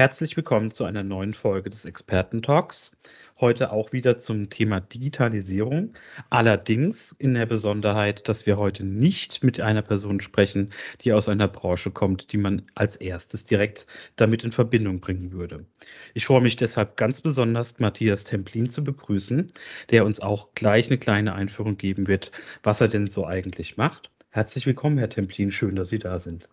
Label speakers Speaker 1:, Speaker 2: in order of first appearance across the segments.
Speaker 1: Herzlich willkommen zu einer neuen Folge des Experten-Talks. Heute auch wieder zum Thema Digitalisierung. Allerdings in der Besonderheit, dass wir heute nicht mit einer Person sprechen, die aus einer Branche kommt, die man als erstes direkt damit in Verbindung bringen würde. Ich freue mich deshalb ganz besonders, Matthias Templin zu begrüßen, der uns auch gleich eine kleine Einführung geben wird, was er denn so eigentlich macht. Herzlich willkommen, Herr Templin. Schön, dass Sie da sind.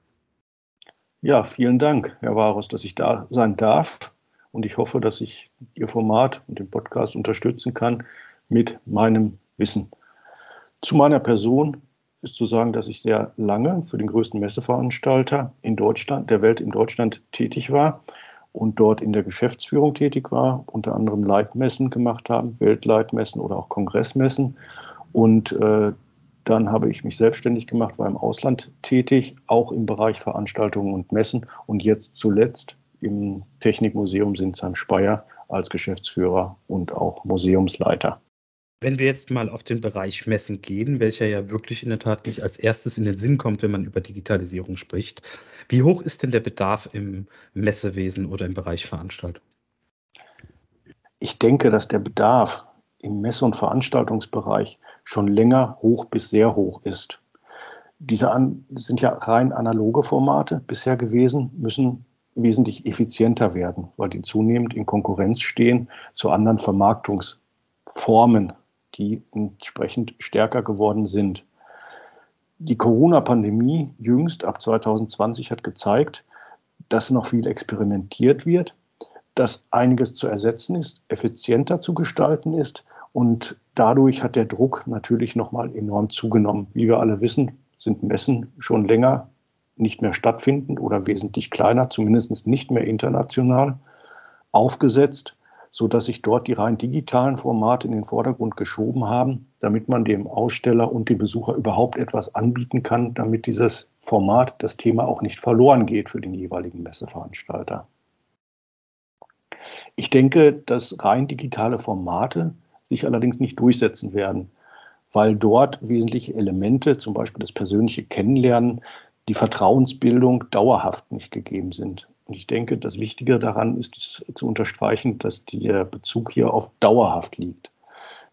Speaker 2: Ja, vielen Dank, Herr Varus, dass ich da sein darf. Und ich hoffe, dass ich Ihr Format und den Podcast unterstützen kann mit meinem Wissen. Zu meiner Person ist zu sagen, dass ich sehr lange für den größten Messeveranstalter in Deutschland, der Welt in Deutschland tätig war und dort in der Geschäftsführung tätig war, unter anderem Leitmessen gemacht haben, Weltleitmessen oder auch Kongressmessen. Und äh, dann habe ich mich selbstständig gemacht, war im Ausland tätig, auch im Bereich Veranstaltungen und Messen und jetzt zuletzt im Technikmuseum Sinsheim-Speyer als Geschäftsführer und auch Museumsleiter.
Speaker 1: Wenn wir jetzt mal auf den Bereich Messen gehen, welcher ja wirklich in der Tat nicht als erstes in den Sinn kommt, wenn man über Digitalisierung spricht, wie hoch ist denn der Bedarf im Messewesen oder im Bereich Veranstaltung?
Speaker 2: Ich denke, dass der Bedarf im Messe- und Veranstaltungsbereich schon länger hoch bis sehr hoch ist. Diese an, sind ja rein analoge Formate bisher gewesen, müssen wesentlich effizienter werden, weil die zunehmend in Konkurrenz stehen zu anderen Vermarktungsformen, die entsprechend stärker geworden sind. Die Corona-Pandemie jüngst ab 2020 hat gezeigt, dass noch viel experimentiert wird, dass einiges zu ersetzen ist, effizienter zu gestalten ist und dadurch hat der Druck natürlich nochmal enorm zugenommen. Wie wir alle wissen, sind Messen schon länger nicht mehr stattfindend oder wesentlich kleiner, zumindest nicht mehr international aufgesetzt, sodass sich dort die rein digitalen Formate in den Vordergrund geschoben haben, damit man dem Aussteller und dem Besucher überhaupt etwas anbieten kann, damit dieses Format, das Thema auch nicht verloren geht für den jeweiligen Messeveranstalter. Ich denke, dass rein digitale Formate sich allerdings nicht durchsetzen werden, weil dort wesentliche Elemente, zum Beispiel das persönliche Kennenlernen, die Vertrauensbildung dauerhaft nicht gegeben sind. Und ich denke, das Wichtige daran ist zu unterstreichen, dass der Bezug hier auf dauerhaft liegt.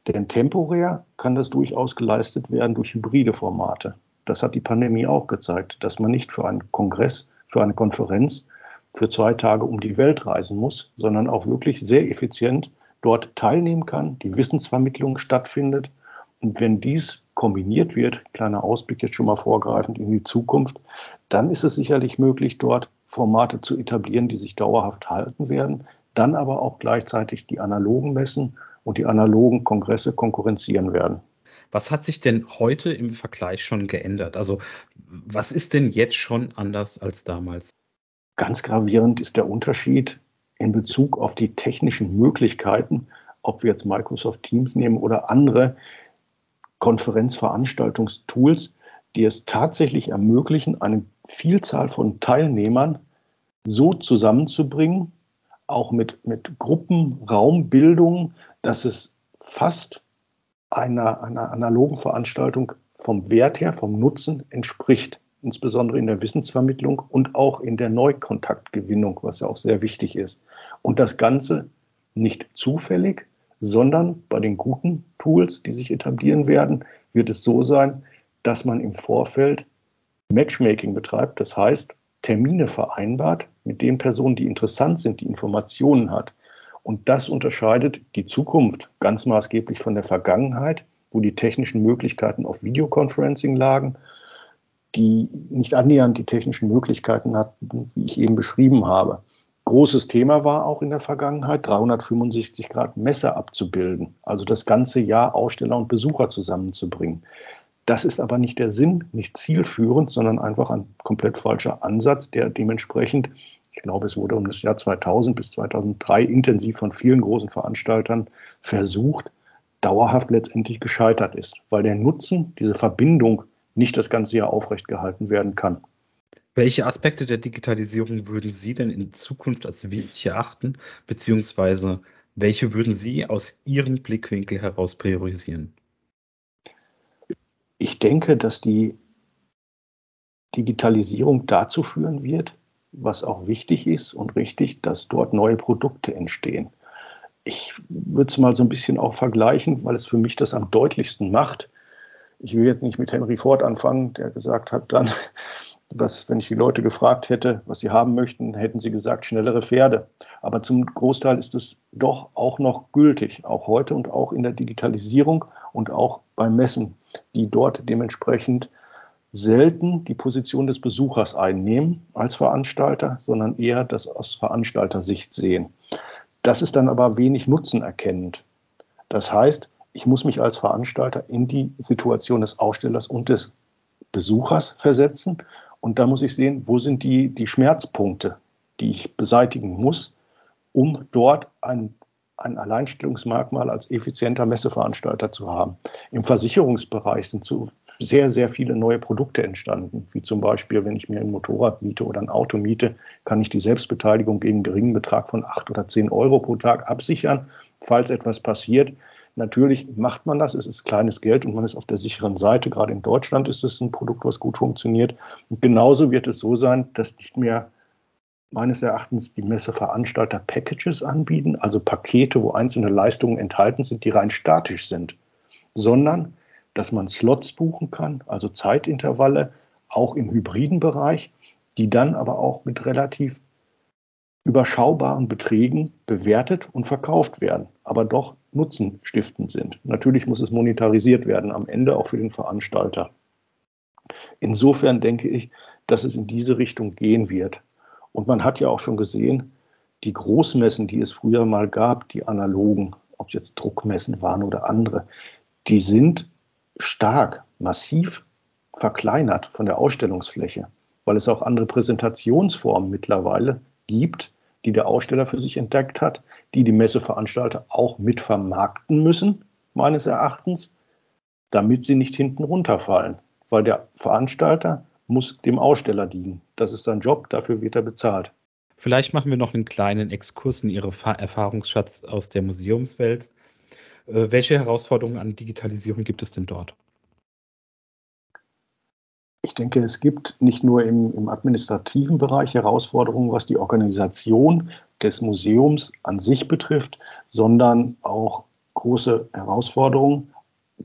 Speaker 2: Denn temporär kann das durchaus geleistet werden durch hybride Formate. Das hat die Pandemie auch gezeigt, dass man nicht für einen Kongress, für eine Konferenz für zwei Tage um die Welt reisen muss, sondern auch wirklich sehr effizient dort teilnehmen kann, die Wissensvermittlung stattfindet. Und wenn dies kombiniert wird, kleiner Ausblick jetzt schon mal vorgreifend in die Zukunft, dann ist es sicherlich möglich, dort Formate zu etablieren, die sich dauerhaft halten werden, dann aber auch gleichzeitig die analogen Messen und die analogen Kongresse konkurrenzieren werden.
Speaker 1: Was hat sich denn heute im Vergleich schon geändert? Also was ist denn jetzt schon anders als damals?
Speaker 2: Ganz gravierend ist der Unterschied in Bezug auf die technischen Möglichkeiten, ob wir jetzt Microsoft Teams nehmen oder andere Konferenzveranstaltungstools, die es tatsächlich ermöglichen, eine Vielzahl von Teilnehmern so zusammenzubringen, auch mit, mit Gruppenraumbildung, dass es fast einer, einer analogen Veranstaltung vom Wert her, vom Nutzen entspricht insbesondere in der Wissensvermittlung und auch in der Neukontaktgewinnung, was ja auch sehr wichtig ist. Und das Ganze nicht zufällig, sondern bei den guten Tools, die sich etablieren werden, wird es so sein, dass man im Vorfeld Matchmaking betreibt, das heißt Termine vereinbart mit den Personen, die interessant sind, die Informationen hat. Und das unterscheidet die Zukunft ganz maßgeblich von der Vergangenheit, wo die technischen Möglichkeiten auf Videoconferencing lagen die nicht annähernd die technischen Möglichkeiten hatten, wie ich eben beschrieben habe. Großes Thema war auch in der Vergangenheit, 365 Grad Messe abzubilden, also das ganze Jahr Aussteller und Besucher zusammenzubringen. Das ist aber nicht der Sinn, nicht zielführend, sondern einfach ein komplett falscher Ansatz, der dementsprechend, ich glaube, es wurde um das Jahr 2000 bis 2003 intensiv von vielen großen Veranstaltern versucht, dauerhaft letztendlich gescheitert ist, weil der Nutzen, diese Verbindung nicht das ganze Jahr aufrecht gehalten werden kann.
Speaker 1: Welche Aspekte der Digitalisierung würden Sie denn in Zukunft als wichtig erachten, beziehungsweise welche würden Sie aus Ihrem Blickwinkel heraus priorisieren?
Speaker 2: Ich denke, dass die Digitalisierung dazu führen wird, was auch wichtig ist und richtig, dass dort neue Produkte entstehen. Ich würde es mal so ein bisschen auch vergleichen, weil es für mich das am deutlichsten macht. Ich will jetzt nicht mit Henry Ford anfangen, der gesagt hat dann, dass wenn ich die Leute gefragt hätte, was sie haben möchten, hätten sie gesagt, schnellere Pferde. Aber zum Großteil ist es doch auch noch gültig, auch heute und auch in der Digitalisierung und auch beim Messen, die dort dementsprechend selten die Position des Besuchers einnehmen als Veranstalter, sondern eher das aus Veranstaltersicht sehen. Das ist dann aber wenig Nutzen erkennend. Das heißt, ich muss mich als Veranstalter in die Situation des Ausstellers und des Besuchers versetzen. Und da muss ich sehen, wo sind die, die Schmerzpunkte, die ich beseitigen muss, um dort ein, ein Alleinstellungsmerkmal als effizienter Messeveranstalter zu haben. Im Versicherungsbereich sind zu sehr, sehr viele neue Produkte entstanden. Wie zum Beispiel, wenn ich mir ein Motorrad miete oder ein Auto miete, kann ich die Selbstbeteiligung gegen einen geringen Betrag von acht oder zehn Euro pro Tag absichern, falls etwas passiert. Natürlich macht man das, es ist kleines Geld und man ist auf der sicheren Seite. Gerade in Deutschland ist es ein Produkt, was gut funktioniert. Und genauso wird es so sein, dass nicht mehr meines Erachtens die Messeveranstalter Packages anbieten, also Pakete, wo einzelne Leistungen enthalten sind, die rein statisch sind, sondern dass man Slots buchen kann, also Zeitintervalle, auch im hybriden Bereich, die dann aber auch mit relativ überschaubaren Beträgen bewertet und verkauft werden, aber doch nutzenstiftend sind. Natürlich muss es monetarisiert werden, am Ende auch für den Veranstalter. Insofern denke ich, dass es in diese Richtung gehen wird. Und man hat ja auch schon gesehen, die Großmessen, die es früher mal gab, die analogen, ob es jetzt Druckmessen waren oder andere, die sind stark, massiv verkleinert von der Ausstellungsfläche, weil es auch andere Präsentationsformen mittlerweile gibt, die der Aussteller für sich entdeckt hat, die die Messeveranstalter auch mit vermarkten müssen, meines Erachtens, damit sie nicht hinten runterfallen, weil der Veranstalter muss dem Aussteller dienen. Das ist sein Job, dafür wird er bezahlt.
Speaker 1: Vielleicht machen wir noch einen kleinen Exkurs in Ihre Erfahrungsschatz aus der Museumswelt. Äh, welche Herausforderungen an Digitalisierung gibt es denn dort?
Speaker 2: Ich denke, es gibt nicht nur im, im, administrativen Bereich Herausforderungen, was die Organisation des Museums an sich betrifft, sondern auch große Herausforderungen,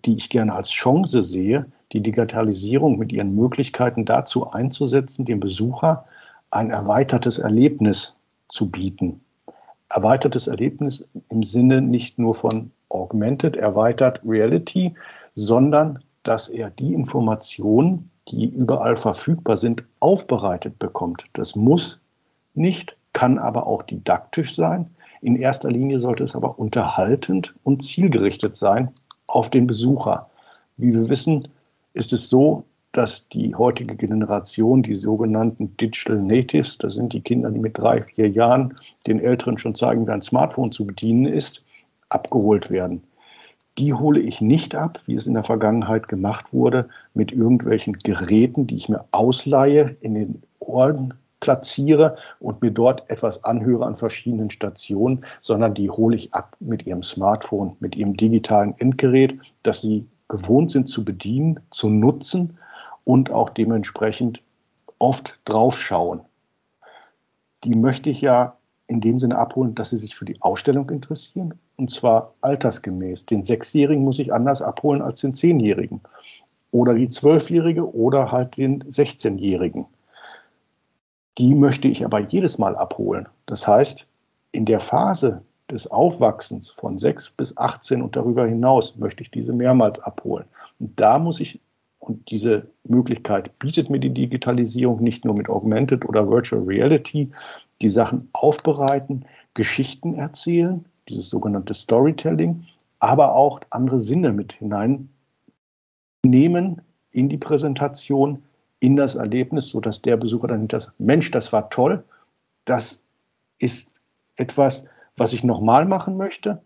Speaker 2: die ich gerne als Chance sehe, die Digitalisierung mit ihren Möglichkeiten dazu einzusetzen, dem Besucher ein erweitertes Erlebnis zu bieten. Erweitertes Erlebnis im Sinne nicht nur von Augmented, erweitert Reality, sondern dass er die Informationen, die überall verfügbar sind, aufbereitet bekommt. Das muss nicht, kann aber auch didaktisch sein. In erster Linie sollte es aber unterhaltend und zielgerichtet sein auf den Besucher. Wie wir wissen, ist es so, dass die heutige Generation, die sogenannten Digital Natives, das sind die Kinder, die mit drei, vier Jahren den Älteren schon zeigen, wie ein Smartphone zu bedienen ist, abgeholt werden. Die hole ich nicht ab, wie es in der Vergangenheit gemacht wurde, mit irgendwelchen Geräten, die ich mir ausleihe, in den Ohren platziere und mir dort etwas anhöre an verschiedenen Stationen, sondern die hole ich ab mit ihrem Smartphone, mit ihrem digitalen Endgerät, das sie gewohnt sind zu bedienen, zu nutzen und auch dementsprechend oft draufschauen. Die möchte ich ja in dem Sinne abholen, dass sie sich für die Ausstellung interessieren und zwar altersgemäß. Den Sechsjährigen muss ich anders abholen als den Zehnjährigen oder die Zwölfjährige oder halt den 16-Jährigen. Die möchte ich aber jedes Mal abholen. Das heißt, in der Phase des Aufwachsens von 6 bis 18 und darüber hinaus möchte ich diese mehrmals abholen. Und da muss ich, und diese Möglichkeit bietet mir die Digitalisierung nicht nur mit Augmented oder Virtual Reality, die Sachen aufbereiten, Geschichten erzählen, dieses sogenannte Storytelling, aber auch andere Sinne mit hineinnehmen in die Präsentation, in das Erlebnis, sodass der Besucher dann das Mensch, das war toll, das ist etwas, was ich nochmal machen möchte,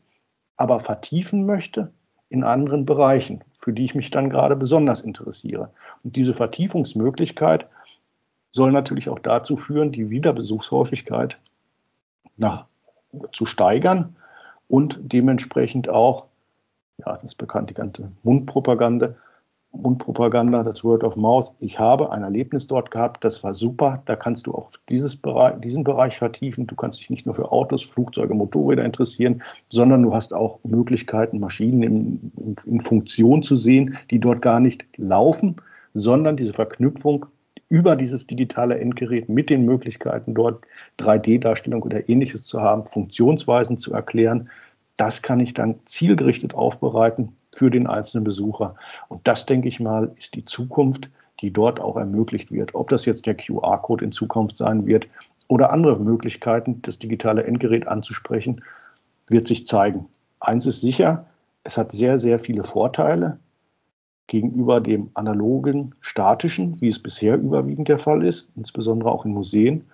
Speaker 2: aber vertiefen möchte in anderen Bereichen, für die ich mich dann gerade besonders interessiere. Und diese Vertiefungsmöglichkeit soll natürlich auch dazu führen, die Wiederbesuchshäufigkeit nach, zu steigern und dementsprechend auch, ja, das bekannte ganze Mundpropaganda, Mundpropaganda, das Word of Mouth. Ich habe ein Erlebnis dort gehabt, das war super. Da kannst du auch dieses Bereich, diesen Bereich vertiefen. Du kannst dich nicht nur für Autos, Flugzeuge, Motorräder interessieren, sondern du hast auch Möglichkeiten, Maschinen in, in, in Funktion zu sehen, die dort gar nicht laufen, sondern diese Verknüpfung über dieses digitale Endgerät mit den Möglichkeiten, dort 3D-Darstellung oder ähnliches zu haben, Funktionsweisen zu erklären. Das kann ich dann zielgerichtet aufbereiten für den einzelnen Besucher. Und das, denke ich mal, ist die Zukunft, die dort auch ermöglicht wird. Ob das jetzt der QR-Code in Zukunft sein wird oder andere Möglichkeiten, das digitale Endgerät anzusprechen, wird sich zeigen. Eins ist sicher, es hat sehr, sehr viele Vorteile gegenüber dem analogen, statischen, wie es bisher überwiegend der Fall ist, insbesondere auch in Museen.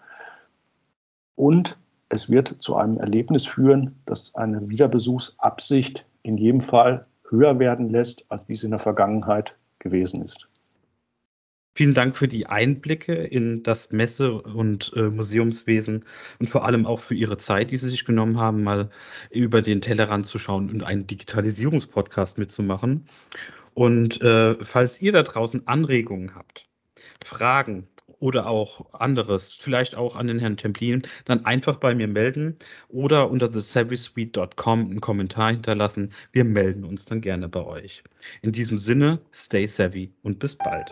Speaker 2: Und es wird zu einem Erlebnis führen, das eine Wiederbesuchsabsicht in jedem Fall höher werden lässt, als dies in der Vergangenheit gewesen ist.
Speaker 1: Vielen Dank für die Einblicke in das Messe- und äh, Museumswesen und vor allem auch für Ihre Zeit, die Sie sich genommen haben, mal über den Tellerrand zu schauen und einen Digitalisierungspodcast mitzumachen. Und äh, falls ihr da draußen Anregungen habt, Fragen oder auch anderes, vielleicht auch an den Herrn Templin, dann einfach bei mir melden oder unter thesavvysuite.com einen Kommentar hinterlassen. Wir melden uns dann gerne bei euch. In diesem Sinne, stay savvy und bis bald.